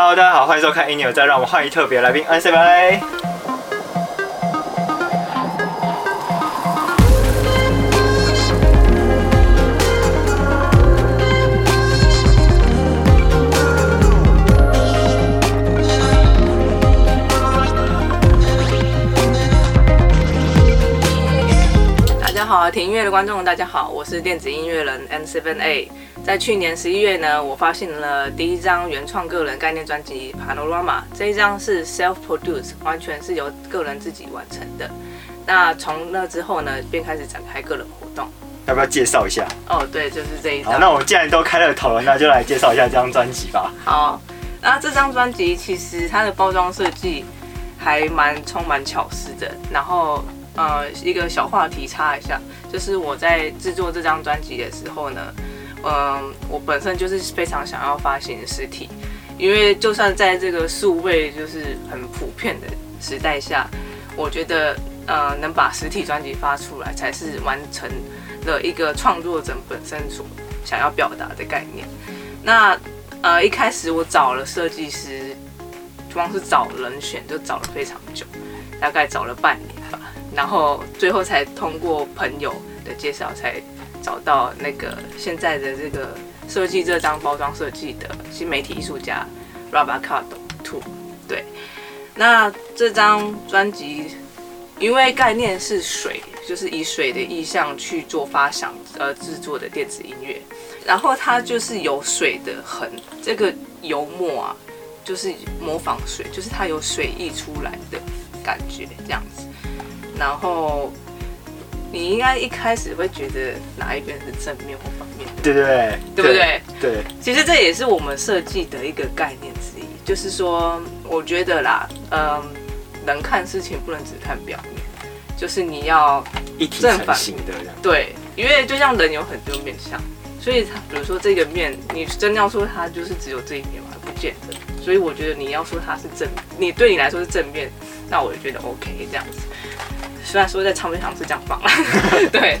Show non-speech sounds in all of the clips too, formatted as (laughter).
Hello，大家好，欢迎收看《音乐再让我们欢迎特别来宾 N C 拜。音乐的观众，大家好，我是电子音乐人 N7A。在去年十一月呢，我发行了第一张原创个人概念专辑《Panorama》，这一张是 self-produced，完全是由个人自己完成的。那从那之后呢，便开始展开个人活动。要不要介绍一下？哦，对，就是这一好，张。那我们既然都开了头了，那就来介绍一下这张专辑吧。好，那这张专辑其实它的包装设计还蛮充满巧思的。然后呃，一个小话题插一下，就是我在制作这张专辑的时候呢，嗯、我本身就是非常想要发行实体，因为就算在这个数位就是很普遍的时代下，我觉得呃能把实体专辑发出来，才是完成了一个创作者本身所想要表达的概念。那呃，一开始我找了设计师，光是找人选就找了非常久，大概找了半年，然后最后才通过朋友的介绍，才找到那个现在的这个设计这张包装设计的新媒体艺术家 Rabacado Two。对，那这张专辑因为概念是水，就是以水的意象去做发想而制作的电子音乐。然后它就是有水的痕，这个油墨啊，就是模仿水，就是它有水溢出来的感觉这样子。然后你应该一开始会觉得哪一边是正面或反面，对对对，对不对？对，其实这也是我们设计的一个概念之一，就是说，我觉得啦，嗯，人看事情不能只看表面，就是你要一体成正反型的这样。对，因为就像人有很多面相，所以他比如说这个面，你真要说它就是只有这一面嘛，不见得。所以我觉得你要说它是正，你对你来说是正面，那我就觉得 OK 这样子。虽然说在唱片行是这样放，(laughs) 对，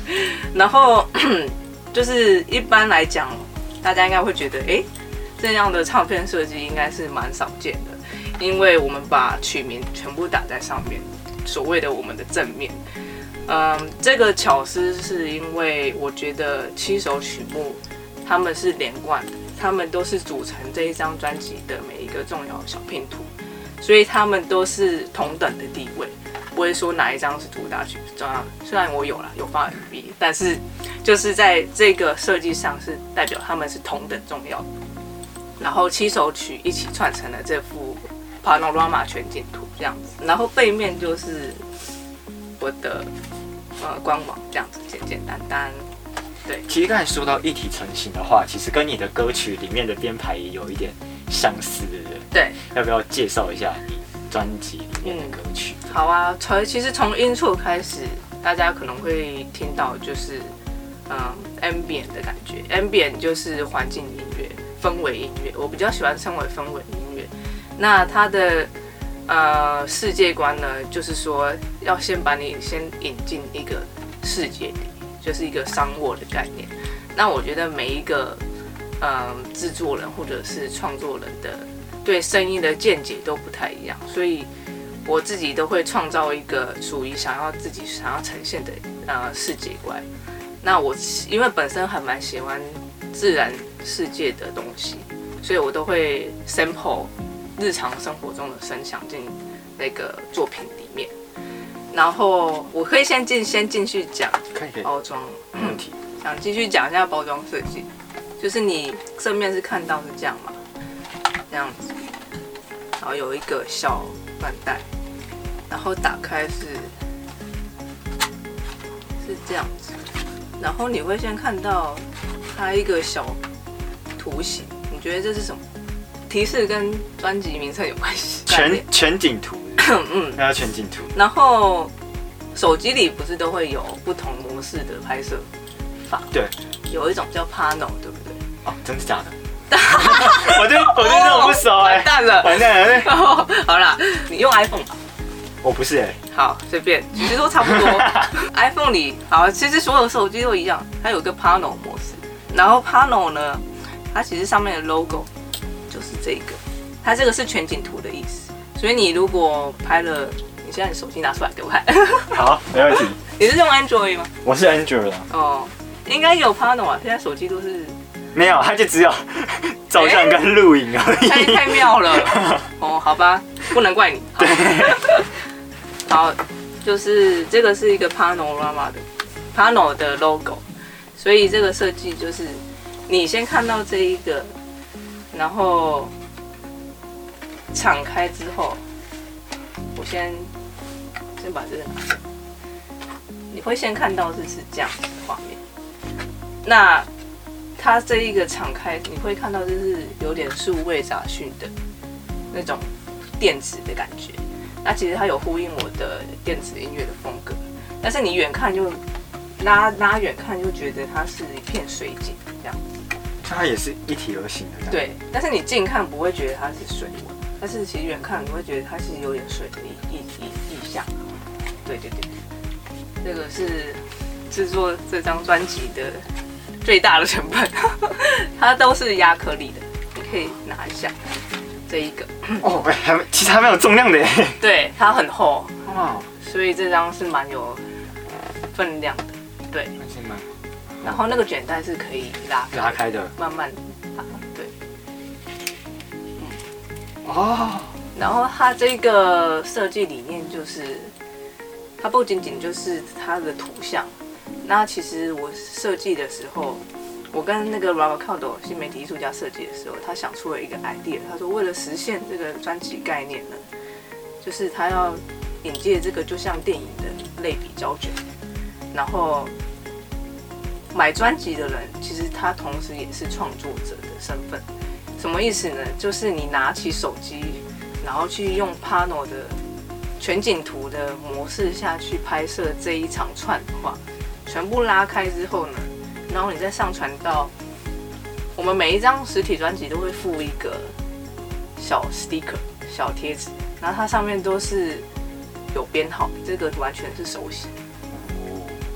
然后 (clears throat) 就是一般来讲，大家应该会觉得，哎，这样的唱片设计应该是蛮少见的，因为我们把曲名全部打在上面，所谓的我们的正面。嗯，这个巧思是因为我觉得七首曲目它们是连贯的，它们都是组成这一张专辑的每一个重要小拼图，所以它们都是同等的地位，不会说哪一张是主打曲。啊，虽然我有啦，有发 MV，但是就是在这个设计上是代表他们是同等重要的。然后七首曲一起串成了这幅 panorama 全景图这样子，然后背面就是我的呃官网这样子，简简单单。对其实刚才说到一体成型的话，其实跟你的歌曲里面的编排也有一点相似，对不对？对，要不要介绍一下你专辑里面的歌曲？好啊，从其实从 intro 开始，大家可能会听到就是嗯 ambient 的感觉，ambient 就是环境音乐、氛围音乐，我比较喜欢称为氛围音乐。那它的呃世界观呢，就是说要先把你先引进一个世界里，就是一个商沃的概念。那我觉得每一个嗯制作人或者是创作人的对声音的见解都不太一样，所以我自己都会创造一个属于想要自己想要呈现的呃世界观。那我因为本身还蛮喜欢自然世界的东西，所以我都会 sample 日常生活中的声响进那个作品里面。然后我可以先进先进去讲包装，没问题。想继续讲一下包装设计，就是你正面是看到是这样嘛，这样子，然后有一个小缎带，然后打开是是这样子，然后你会先看到它一个小图形，你觉得这是什么？提示跟专辑名称有关系，全全景图，(laughs) 嗯，那叫全景图。然后手机里不是都会有不同模式的拍摄法？对，有一种叫 Pano，对不对？哦，真的假的？我就我就这种不熟哎、完蛋了。完蛋了，好啦，你用 iPhone 吧。我不是哎、好，随便，其实都差不多。(laughs) iPhone 里好，其实所有手机都一样，它有个 Pano 模式。然后 Pano 呢，它其实上面的 logo 就是这个，它这个是全景图的意思，所以你如果拍了，你现在手机拿出来给我看，好，没问题。(laughs) 你是用 Android 吗？我是 Android 的，哦，应该有 Pano 啊，现在手机都是没有，它就只有 (laughs) 照相跟录影而太已。太妙了。(laughs) 哦，好吧，不能怪你。(laughs) 好，好就是这个是一个 Panorama 的 Pano 的 logo，所以这个设计就是你先看到这一个，然后敞开之后，我先先把这个拿掉，你会先看到是是这样子的画面。那它这一个敞开，你会看到就是有点数位杂讯的那种电子的感觉。那其实它有呼应我的电子音乐的风格，但是你远看就拉拉远看就觉得它是一片水景这样。它也是一体而行的。，对，但是你近看不会觉得它是水纹，但是其实远看你会觉得它是有点水的意意意意象。对对对，这个是制作这张专辑的最大的成本，(laughs) 它都是亚克力的，你可以拿一下这一个，哦，哎还没其实还蛮有重量的耶。对，它很厚，哇，所以这张是蛮有分量的，对。然后那个卷带是可以拉拉开的。慢慢拉，对。哦，然后它这个设计理念就是，它不仅仅就是它的图像，那其实我设计的时候，我跟那个 Robert c a l d o 新媒体艺术家设计的时候，他想出了一个 idea，他说为了实现这个专辑概念呢，就是他要引介这个就像电影的类比胶卷，然后买专辑的人其实他同时也是创作者的身份。什么意思呢？就是你拿起手机，然后去用 Pano 的全景图的模式下去拍摄这一场串的话，全部拉开之后呢，然后你再上传到我们每一张实体专辑都会附一个小 sticker 小贴纸，然后它上面都是有编号，这个完全是手写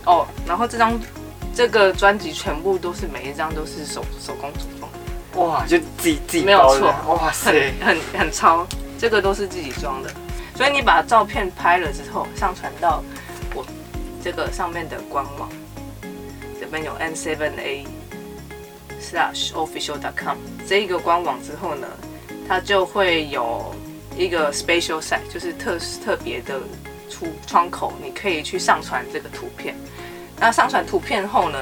哦。然后这张这个专辑全部都是每一张都是手手工组装的。哇，就自己自己没有错哇塞很，很很超，这个都是自己装的。所以你把照片拍了之后，上传到我这个上面的官网，这边有 n7a slash official dot com 这一个官网之后呢，它就会有一个 special site，就是特特别的出窗口，你可以去上传这个图片。那上传图片后呢，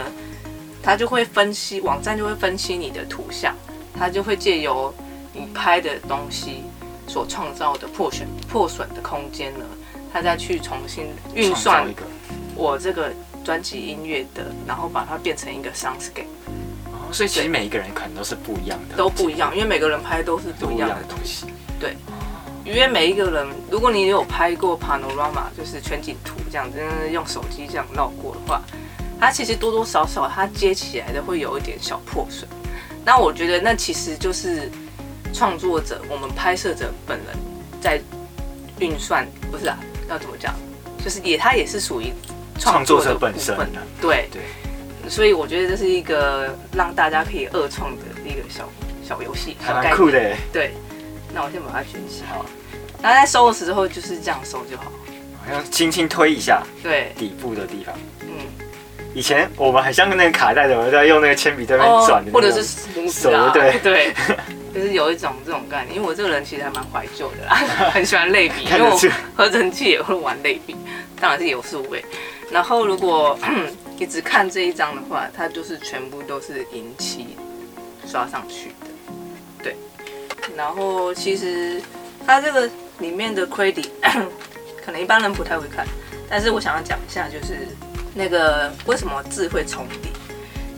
它就会分析，网站就会分析你的图像，它就会借由你拍的东西所创造的破损破损的空间呢，它再去重新运算一个。我这个专辑音乐的，然后把它变成一个 soundscape，哦，所以其实每一个人可能都是不一样的，都不一样，因为每个人拍都是不一样的的东西。对因为每一个人，如果你有拍过 panorama，就是全景图这样子，就是用手机这样绕过的话，它其实多多少少它接起来的会有一点小破损。那我觉得那其实就是创作者，我们拍摄者本人在运算，不是啊，要怎么讲？就是也它也是属于创作者本身。对。对，所以我觉得这是一个让大家可以二创的一个小小游戏，还蛮酷的。对，那我先把它卷起。来好，然后在收的时候就是这样收就好。好像轻轻推一下对，底部的地方。嗯，以前我们很像那个卡带的，我在用那个铅笔在那边转或者是拇指啊，对。(laughs) 对，就是有一种这种概念。因为我这个人其实还蛮怀旧的啦，(laughs) 很喜欢类比，因为我合成器也会玩类比，当然是有数位。然后如果你只看这一张的话，它就是全部都是银漆刷上去的，对。然后其实它这个里面的 credit (coughs) 可能一般人不太会看，但是我想要讲一下，就是那个为什么字会重叠。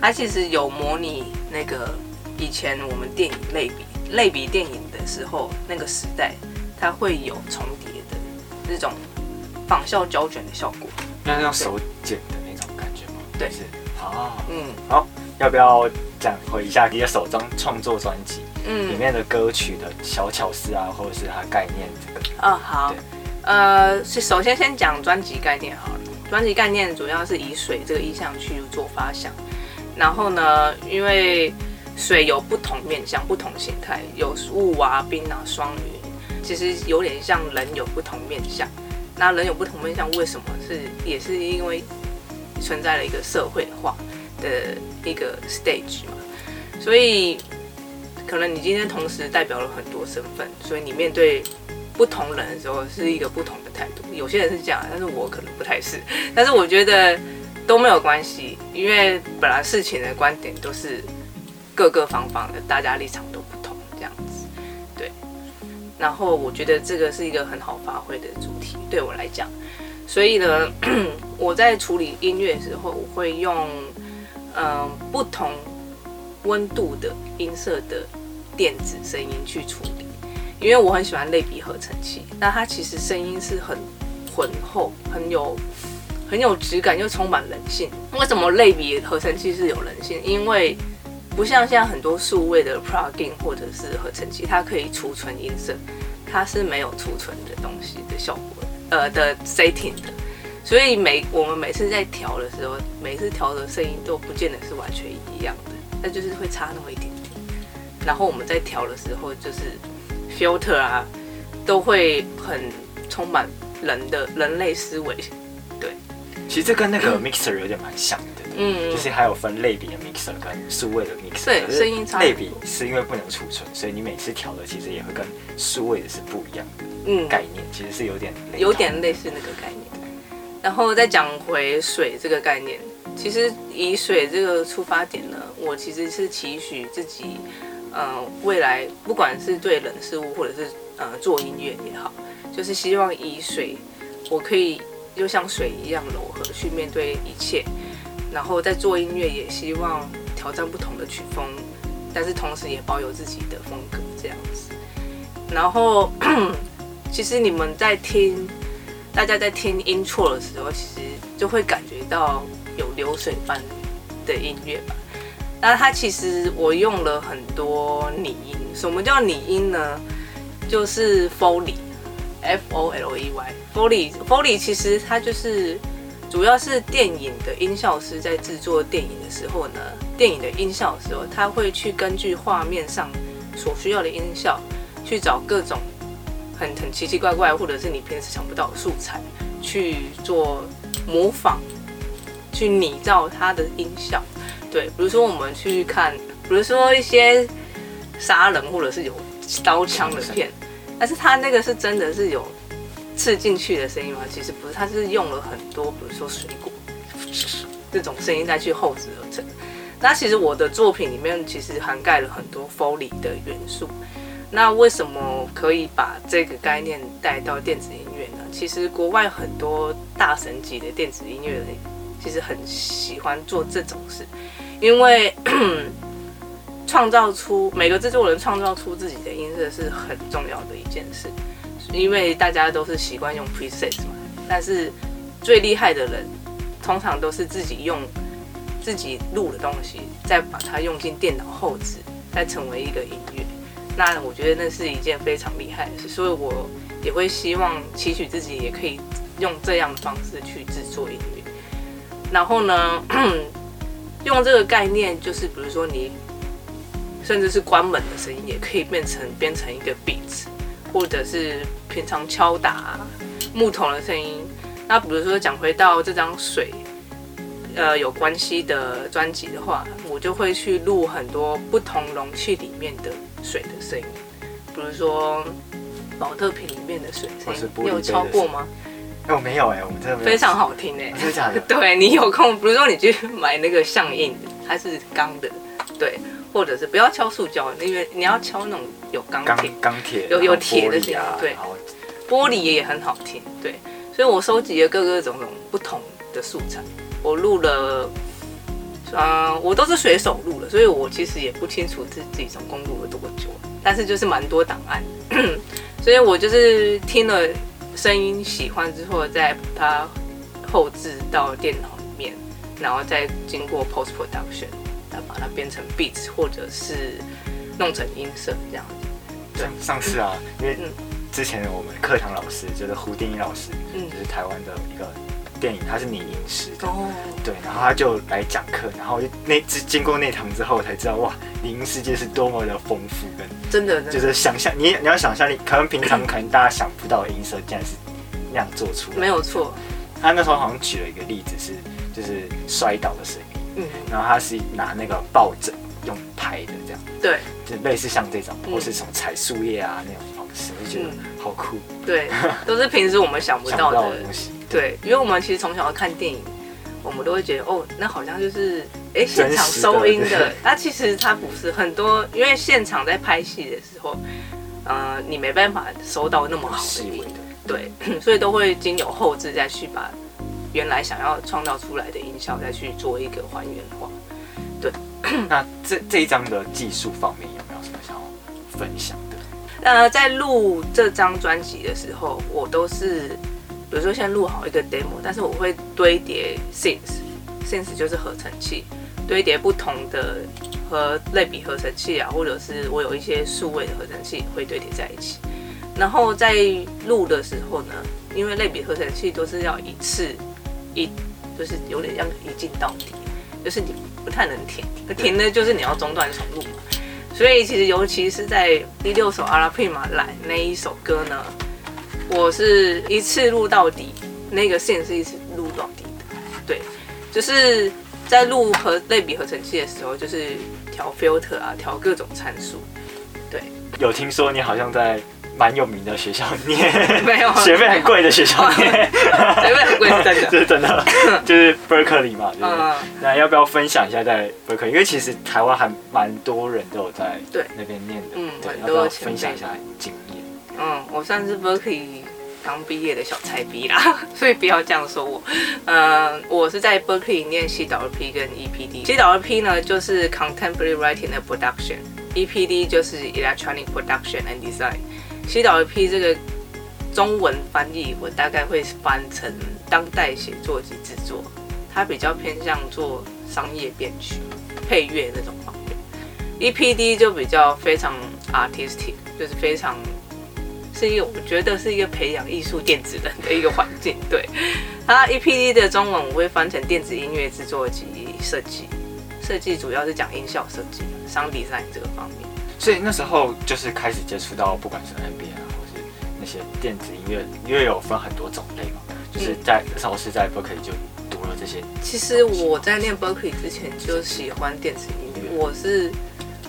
它其实有模拟那个以前我们电影类比类比电影的时候，那个时代它会有重叠的这种仿效胶卷的效果。那是用手剪的那种感觉吗？对是。哦，嗯好要不要讲回一下你的首张创作专辑嗯里嗯面的歌曲的小巧思啊，或者是它概念这个？啊好，呃，是首先先讲专辑概念好了。专辑概念主要是以水这个意象去做发想，然后呢，因为水有不同面向、不同形态，有雾啊、冰啊、霜云，其实有点像人有不同面向。那人有不同面向，为什么是也是因为存在了一个社会化的一个 stage 嘛？所以可能你今天同时代表了很多身份，所以你面对不同人的时候是一个不同的态度。有些人是这样，但是我可能不太是。(laughs) 但是我觉得都没有关系，因为本来事情的观点都是各个方方的，大家立场都，然后我觉得这个是一个很好发挥的主题，对我来讲。所以呢，(clears throat) 我在处理音乐的时候，我会用嗯不同温度的音色的电子声音去处理，因为我很喜欢类比合成器，那它其实声音是很浑厚、很有很有质感又充满人性。为什么类比合成器是有人性？因为不像现在很多数位的 plugin 或者是合成器，它可以储存音色，它是没有储存的东西的效果，呃的 setting 的。所以每我们每次在调的时候，每次调的声音都不见得是完全一样的，那就是会差那么一点点。然后我们在调的时候，就是 filter 啊，都会很充满人的人类思维。对，其实这跟那个 mixer 有点蛮像的。嗯，就是还有分类比的 mixer 跟数位的 mixer。对，声音差。类比是因为不能储存，所以你每次调的其实也会跟数位的是不一样的。嗯，概念其实是有点有点类似那个概念。然后再讲回水这个概念，其实以水这个出发点呢，我其实是期许自己，呃，未来不管是对人事物，或者是呃做音乐也好，就是希望以水，我可以就像水一样柔和去面对一切。然后在做音乐，也希望挑战不同的曲风，但是同时也保有自己的风格这样子。然后，(clears throat) 其实你们在听，大家在听音错的时候，其实就会感觉到有流水般的音乐吧。那它其实我用了很多拟音，什么叫拟音呢？就是 Foley，F O L E Y，Foley，Foley 其实它就是。主要是电影的音效师在制作电影的时候呢，电影的音效的时候，他会去根据画面上所需要的音效，去找各种很很奇奇怪怪，或者是你平时想不到的素材去做模仿，去拟造它的音效。对，比如说我们去看，比如说一些杀人或者是有刀枪的片，但是它那个是真的是有。刺进去的声音吗？其实不是，它是用了很多，比如说水果这种声音再去后置而成。那其实我的作品里面其实涵盖了很多 Foley 的元素。那为什么可以把这个概念带到电子音乐呢？其实国外很多大神级的电子音乐人其实很喜欢做这种事，因为创造出每个制作人创造出自己的音色是很重要的一件事。因为大家都是习惯用 presets 嘛，但是最厉害的人通常都是自己用自己录的东西，再把它用进电脑后置，再成为一个音乐。那我觉得那是一件非常厉害的事，所以我也会希望期许自己也可以用这样的方式去制作音乐。然后呢，(clears throat) 用这个概念，就是比如说你甚至是关门的声音，也可以变成变成一个 beats，。或者是平常敲打木桶的声音。那比如说讲回到这张水，呃，有关系的专辑的话，我就会去录很多不同容器里面的水的声音。比如说保特瓶里面的水声音，你有敲过吗？哎，我没有哎，我们这非常好听哎，真的假的？(laughs) 对你有空，比如说你去买那个相印，它是钢的，对。或者是不要敲塑胶，因为你要敲那种有钢铁、钢铁有有铁的对，玻璃也很好听，对，所以我收集了各个种种不同的素材，我录了，嗯，我都是随手录了，所以我其实也不清楚自己总共录了多久，但是就是蛮多档案，(clears throat) 所以我就是听了声音喜欢之后，再把它后置到电脑里面，然后再经过 post production。把它变成 beats，或者是弄成音色这样。子。上上次啊，因为之前我们课堂老师就是胡定一老师，嗯，就是台湾的一个电影，他是拟音师的，哦，对，然后他就来讲课，然后就那经经过那堂之后，我才知道哇，拟音世界是多么的丰富跟真的，就是想象你你要想象力，可能平常可能大家想不到的音色，竟然是那样做出来。没有错，他那时候好像举了一个例子是，就是摔倒的声音，嗯，然后他是拿那个抱枕用拍的这样，对。就类似像这种，嗯。或是什么踩树叶啊那种方式，我就觉得好酷，对，(laughs) 都是平时我们想不到的。东西。对，因为我们其实从小看电影，我们都会觉得哦，那好像就是哎现场收音的。对，(laughs) 那其实它不是很多，因为现场在拍戏的时候，呃，你没办法收到那么好的音，细微的，对，(clears throat) 所以都会经由后置再去把原来想要创造出来的音效再去做一个还原化。对那这这一张的技术方面有没有什么想要分享的？呃，在录这张专辑的时候，我都是，比如说先录好一个 demo，但是我会堆叠 synth，synth 就是合成器，堆叠不同的和类比合成器啊，或者是我有一些数位的合成器会堆叠在一起。然后在录的时候呢，因为类比合成器都是要一次一，就是有点像一镜到底，就是你不太能停，停呢就是你要中断重录嘛。所以其实尤其是在第六首《阿拉匹马来》那一首歌呢，我是一次录到底，那个线是一次录到底的。对，就是在录和类比合成器的时候，就是调 filter 啊，调各种参数。对有听说你好像在蛮有名的学校念，(laughs) 没有学费很贵的学校念，(laughs) 学费很贵是真的。(laughs) 这是真的，就是 Berkeley 嘛，对不对？嗯，那要不要分享一下在 Berkeley？因为其实台湾还蛮多人都有在对那边念的，嗯对，很要不要多分享一下经验？嗯，我算是 Berkeley 刚毕业的小菜逼啦，所以不要这样说我。嗯，我是在 Berkeley 念 CWP 跟 EPD。CWP 呢就是 Contemporary Writing 的 Production，EPD 就是 Electronic Production and Design。CWP 这个中文翻译我大概会翻成当代写作及制作，它比较偏向做商业编曲、配乐那种方面。EPD 就比较非常 artistic，就是非常是一个我觉得是一个培养艺术电子人的一个环境。对，它 EPD 的中文我会翻成电子音乐制作及设计，设计主要是讲音效设计、商 design 这个方面。所以那时候就是开始接触到，不管是 NBA 啊，或是那些电子音乐，因为有分很多种类嘛，就是在那时候是在 Berkeley 就读了这些，其实我在念 Berkeley 之前就喜欢电子音乐，我是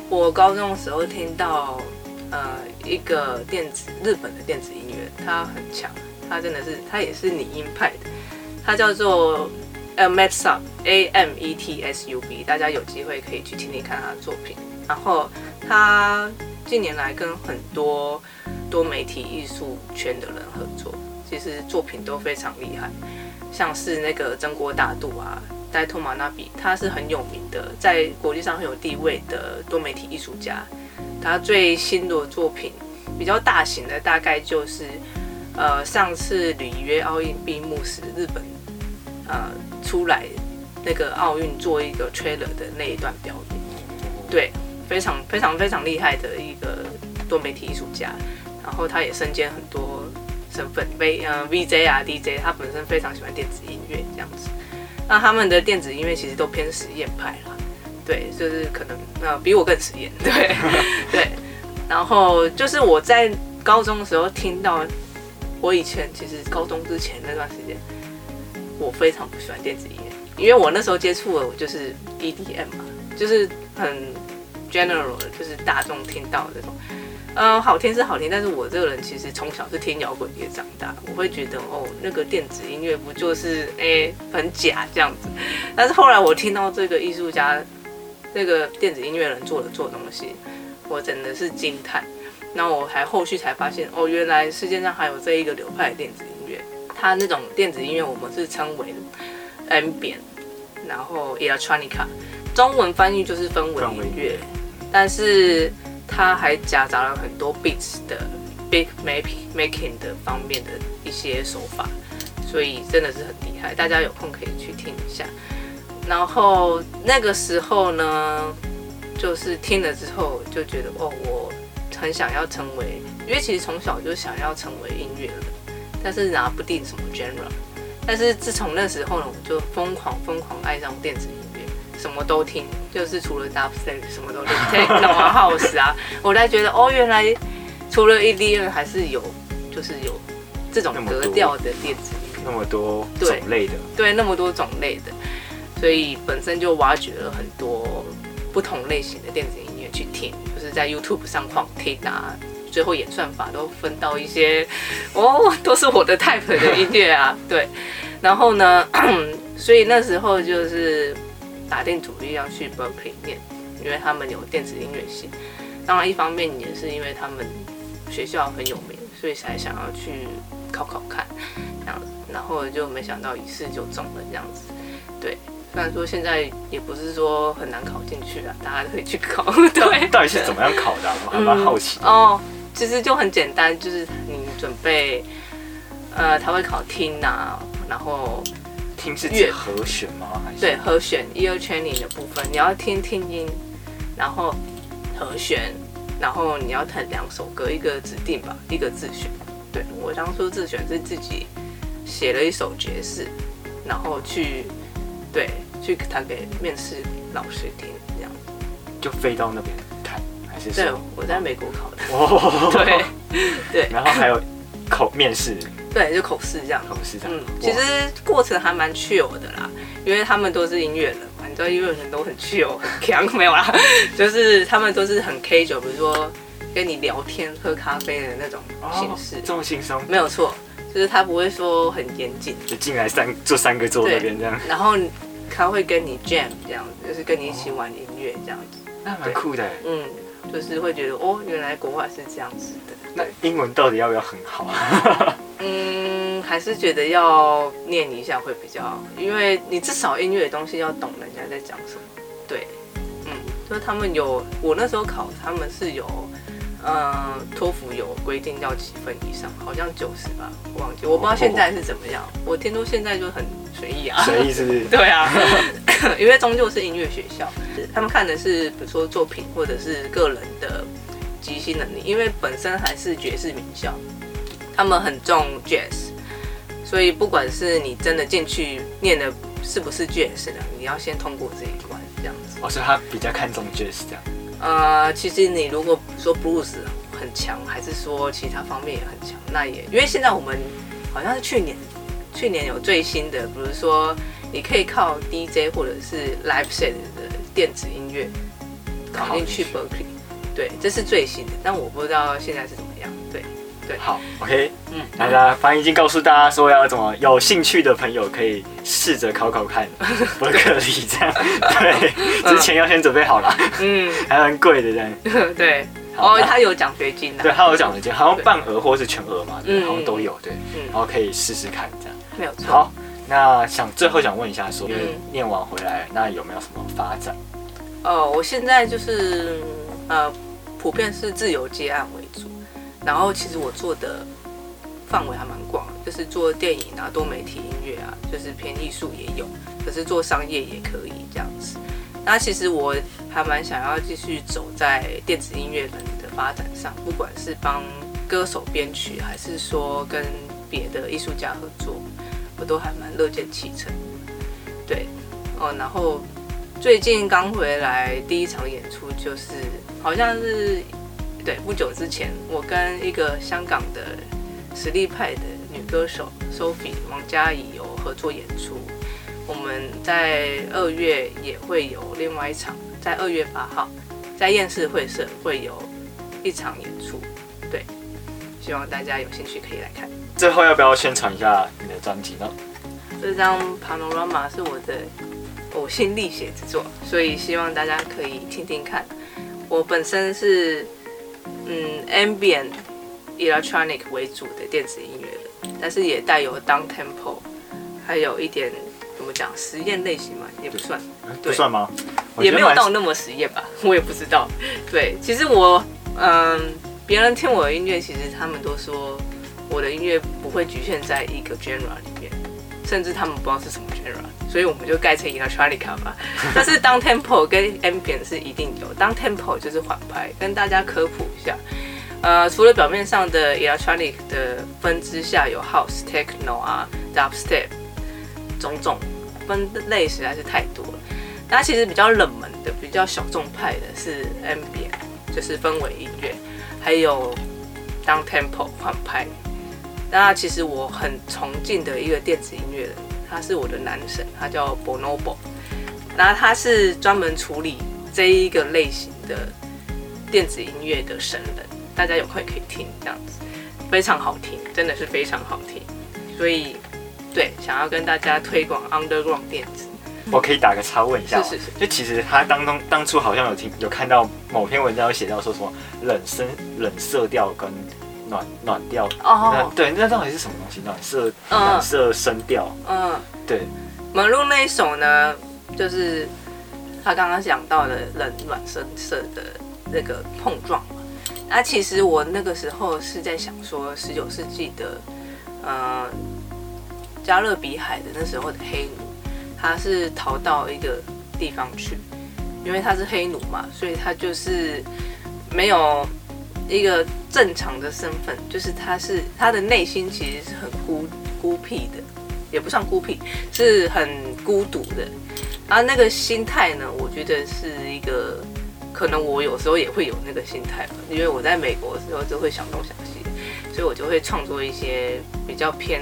我高中的时候听到呃一个电子日本的电子音乐，它很强，它真的是它也是拟音派的，它叫做 a m e t s u b A M E T S U B，大家有机会可以去听听看他的作品。然后他近年来跟很多多媒体艺术圈的人合作，其实作品都非常厉害。像是那个曾国大度啊，戴托马纳比，他是很有名的，在国际上很有地位的多媒体艺术家。他最新的作品比较大型的，大概就是呃上次里约奥运闭幕时，日本呃出来那个奥运做一个 trailer 的那一段表演，对，非常非常非常厉害的一个多媒体艺术家。然后他也身兼很多身份，V 呃 VJ 啊 DJ，他本身非常喜欢电子音乐这样子。那他们的电子音乐其实都偏实验派啦，对，就是可能呃比我更实验，对 (laughs) 对。然后就是我在高中的时候听到，我以前其实高中之前那段时间，我非常不喜欢电子音乐，因为我那时候接触了我就是 EDM 嘛，就是很 general 的，就是大众听到的这种。呃，好听是好听，但是我这个人其实从小是听摇滚乐长大，我会觉得哦，那个电子音乐不就是哎、很假这样子。但是后来我听到这个艺术家，这个电子音乐人做的做东西，我真的是惊叹。那我还后续才发现，哦，原来世界上还有这一个流派的电子音乐。它那种电子音乐我们是称为 ambient，然后 electronica，中文翻译就是氛围音乐，但是它还夹杂了很多 beats 的 big making making 的方面的一些手法，所以真的是很厉害，大家有空可以去听一下。然后那个时候呢，就是听了之后就觉得哦，我很想要成为，因为其实从小就想要成为音乐人，但是拿不定什么 genre，但是自从那时候呢，我就疯狂疯狂爱上电子音乐，什么都听，就是除了 dubstep 什么都听，techno 啊 house 啊，我才觉得哦，原来除了 EDM 还是有，就是有这种格调的电子音乐，那么多种类的，对，那么多种类的，所以本身就挖掘了很多不同类型的电子音乐去听，就是在 YouTube 上狂听啊。最后演算法都分到一些，哦，都是我的 type 的音乐啊，对。然后呢，(clears throat) 所以那时候就是打定主意要去 Berkeley 念，因为他们有电子音乐系。当然，一方面也是因为他们学校很有名，所以才想要去考考看这样子。然后就没想到一试就中了这样子，对。虽然说现在也不是说很难考进去啊，大家可以去考。(laughs) 对，到底是怎么样考的？我还蛮好奇哦。其实就很简单，就是你准备，呃，他会考听啊，然后听是乐和弦吗？还是对和弦 ear training 的部分，你要听听音，然后和弦，然后你要弹两首歌，一个指定吧，一个自选。对我当初自选是自己写了一首爵士，然后去对去弹给面试老师听，这样就飞到那边弹，还是。对，我在美国考的。哦，对 (laughs) 对，(laughs) 然后还有考面试，对，就口试这样。口试这样。嗯，其实过程还蛮 chill 的啦，因为他们都是音乐人嘛，你知道音乐人都很 chill 很 (laughs) 强，没有啦，就是他们都是很 casual，比如说跟你聊天、喝咖啡的那种形式，这么轻松。没有错，就是他不会说很严谨，就进来三坐三个坐那边这样。然后他会跟你 jam 这样子，就是跟你一起玩音乐这样子。那蛮酷的。嗯。就是会觉得哦，原来国外是这样子的。那英文到底要不要很好啊？(laughs) 嗯，还是觉得要念一下会比较好，因为你至少音乐的东西要懂人家在讲什么。对，嗯，就是他们有，我那时候考他们是有，嗯，托福有规定要几分以上，好像九十吧，我忘记，我不知道现在是怎么样。我听说现在就很随意啊，随意是不是？(laughs) 对啊。(laughs) 因为终究是音乐学校，他们看的是比如说作品或者是个人的即兴能力。因为本身还是爵士名校，他们很重 jazz，所以不管是你真的进去念的是不是 jazz 的，你要先通过这一关，这样子。哦，所以他比较看重 jazz 这样。呃，其实你如果说 blues 很强，还是说其他方面也很强，那也因为现在我们好像是去年，去年有最新的，比如说。你可以靠 DJ 或者是 live set 的电子音乐考进去 Berkeley，对，这是最新的，但我不知道现在是怎么样。对，对，好，OK，嗯，大家反正已经告诉大家说要怎么，有兴趣的朋友可以试着考考看 (laughs) Berkeley 这样，(laughs) 对，之前要先准备好了，嗯，(laughs) 还蛮贵的这样，对，哦，他有奖学金的，对，他有奖学金，好像半额或是全额嘛，嗯，好像都有，对，然后可以试试看这样，没有错，好。那想最后想问一下，说念完回来，那有没有什么发展？哦，我现在就是呃，普遍是自由接案然后其实我做的范围还蛮广，就是做电影啊、多媒体音乐啊，就是偏艺术也有，可是做商业也可以这样子。那其实我还蛮想要继续走在电子音乐人的发展上，不管是帮歌手编曲，还是说跟别的艺术家合作。我都还蛮乐见其成，对，哦，然后最近刚回来第一场演出就是好像是对不久之前，我跟一个香港的实力派的女歌手 Sophie 王嘉怡有合作演出，我们在二月也会有另外一场，在二月八号在燕市会社会有一场演出，对，希望大家有兴趣可以来看。最后要不要宣传一下你的专辑呢？这张 Panorama 是我的呕心沥血之作，所以希望大家可以听听看。我本身是嗯 ambient electronic 为主的电子音乐的，但是也带有 down tempo，还有一点怎么讲实验类型嘛，也不算，不算吗？也没有到那么实验吧，(laughs) 我也不知道。对，其实我嗯，别人听我的音乐，其实他们都说。我的音乐不会局限在一个 genre 里面，甚至他们不知道是什么 genre，所以我们就改成 electronic 吧。(laughs) 但是当 tempo 跟 ambient 是一定有，当 tempo 就是缓拍，跟大家科普一下。呃，除了表面上的 electronic 的分支下有 house、techno 啊、dubstep，种种分类实在是太多了。那其实比较冷门的、比较小众派的是 ambient，就是氛围音乐，还有 down tempo 缓拍。那其实我很崇敬的一个电子音乐人，他是我的男神，他叫 Bonobo。然后他是专门处理这一个类型的电子音乐的神人，大家有空可以听，这样子非常好听，真的是非常好听。所以，对，想要跟大家推广 underground 电子。我可以打个叉问一下，是是是，就其实他当中当初好像有听有看到某篇文章有写到说什么冷声冷色调跟暖暖调哦，对，那到底是什么东西？暖色暖色声调，嗯，对。门路那一首呢，就是他刚刚讲到的冷暖声色的那个碰撞嘛。那其实我那个时候是在想说，十九世纪的呃加勒比海的那时候的黑奴。他是逃到一个地方去，因为他是黑奴嘛，所以他就是没有一个正常的身份，就是他是他的内心其实是很孤孤僻的，也不算孤僻，是很孤独的。啊那个心态呢，我觉得是一个可能我有时候也会有那个心态吧，因为我在美国的时候就会想东想西，所以我就会创作一些比较偏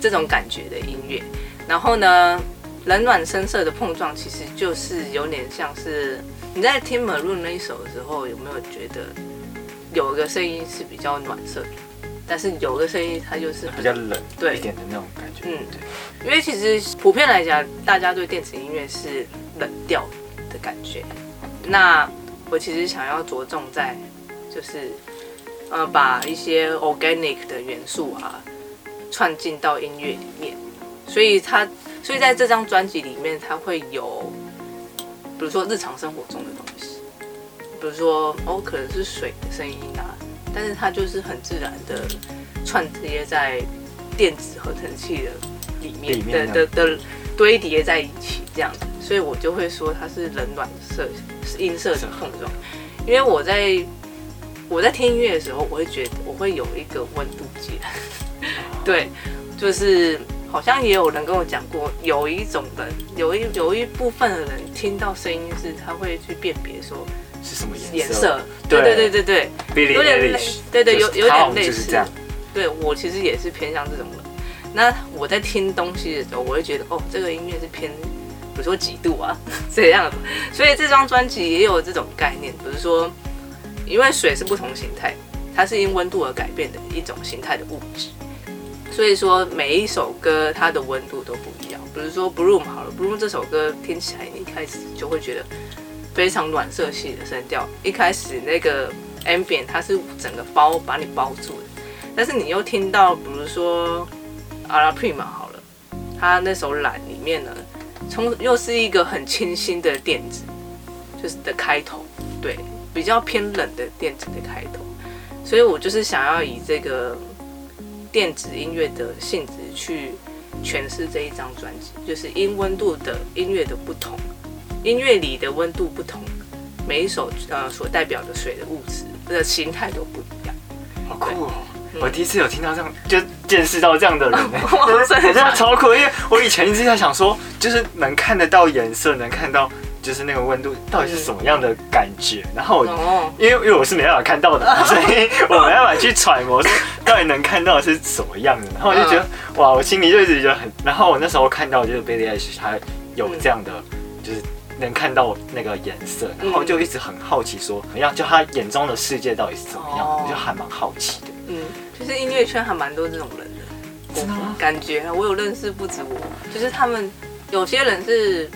这种感觉的音乐。然后呢？冷暖声色的碰撞，其实就是有点像是你在听 Maroon 那一首的时候，有没有觉得有一个声音是比较暖色的，但是有的声音它就是比较冷对一点的那种感觉。嗯，对，因为其实普遍来讲，大家对电子音乐是冷调的感觉。那我其实想要着重在就是呃把一些 organic 的元素啊串进到音乐里面，所以它。所以在这张专辑里面，它会有，比如说日常生活中的东西，比如说哦，可能是水的声音啊，但是它就是很自然的串接在电子合成器的里面的的的堆叠在一起这样子，所以我就会说它是冷暖色音色的碰撞，因为我在我在听音乐的时候，我会觉得我会有一个温度计，(laughs) 对，就是。好像也有人跟我讲过，有一种人，有一有一部分的人听到声音是，他会去辨别说是什么颜色。对对对对对，有点类，对对有有点类似。对我其实也是偏向这种的。那我在听东西的时候，我会觉得哦，这个音乐是偏，比如说几度啊 (laughs) 这样子。所以这张专辑也有这种概念，比如说，因为水是不同形态，它是因温度而改变的一种形态的物质。所以说每一首歌它的温度都不一样，比如说《Bloom》好了，《Bloom》这首歌听起来你一开始就会觉得非常暖色系的声调，一开始那个 Ambient 它是整个包把你包住的，但是你又听到比如说《阿拉 Prima》好了，它那首《懒》里面呢，从又是一个很清新的电子，就是的开头，对，比较偏冷的电子的开头，所以我就是想要以这个。电子音乐的性质去诠释这一张专辑，就是因温度的音乐的不同，音乐里的温度不同，每一首呃所代表的水的物质的形态都不一样。好酷哦！我第一次有听到这样，就见识到这样的人，真的超酷。因为我以前一直在想说，就是能看得到颜色，能看到。就是那个温度到底是什么样的感觉？然后我，因为因为我是没办法看到的，(laughs) 所以我没办法去揣摩说到底能看到的是什么样的。然后我就觉得，哇，我心里就一直觉得很。然后我那时候看到就是 Billie Eilish 他有这样的，就是能看到那个颜色，然后就一直很好奇说，怎么样？就他眼中的世界到底是怎么样？我就还蛮好奇的。嗯，其实音乐圈还蛮多这种人的，真的吗？感觉我有认识不止我，就是他们有些人是。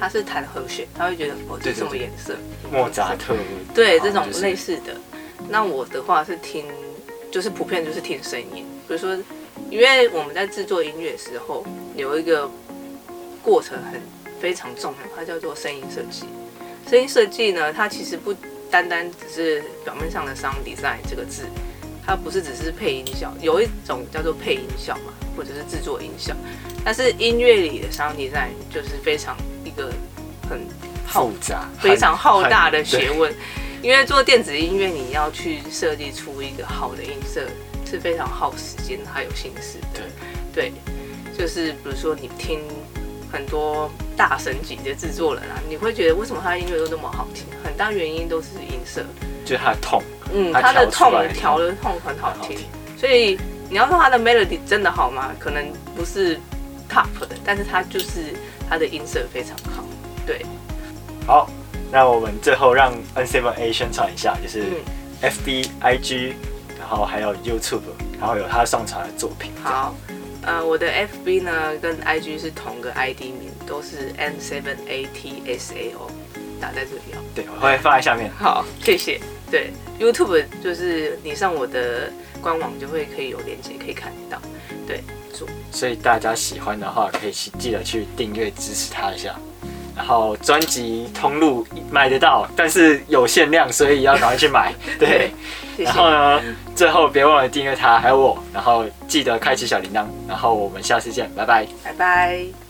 他是弹和弦，他会觉得哦，这什么颜色？莫扎特。对，这种类似的。那我的话是听，就是普遍就是听声音。比如说，因为我们在制作音乐的时候，有一个过程很非常重要，它叫做声音设计。声音设计呢，它其实不单单只是表面上的 sound design 这个字，它不是只是配音效，有一种叫做配音效嘛，或者是制作音效。但是音乐里的 sound design 就是非常。一个很浩杂、非常浩大的学问，因为做电子音乐，你要去设计出一个好的音色，是非常耗时间还有心思的。对，对，就是比如说你听很多大神级的制作人啊，你会觉得为什么他的音乐都那么好听？很大原因都是音色，就是他的痛，嗯，他的痛调的痛很好听。所以你要说他的 melody 真的好吗？可能不是 top 的，但是他就是他的音色非常好。对，好，那我们最后让 N7A 宣传一下，就是 FB、IG，然后还有 YouTube，然后有他上传的作品。好。呃，我的 FB 呢跟 IG 是同个 ID 名，都是 N7ATSAO，打在这里哦。对，我会放在下面。好，谢谢。对，YouTube 就是你上我的官网就会可以有链接可以看到。对，所以大家喜欢的话，可以记得去订阅支持他一下。然后专辑通路买得到，但是有限量，所以要赶快去买。(laughs) 对，然后呢，最后别忘了订阅他，还有我，然后记得开启小铃铛。然后我们下次见，拜拜，拜拜。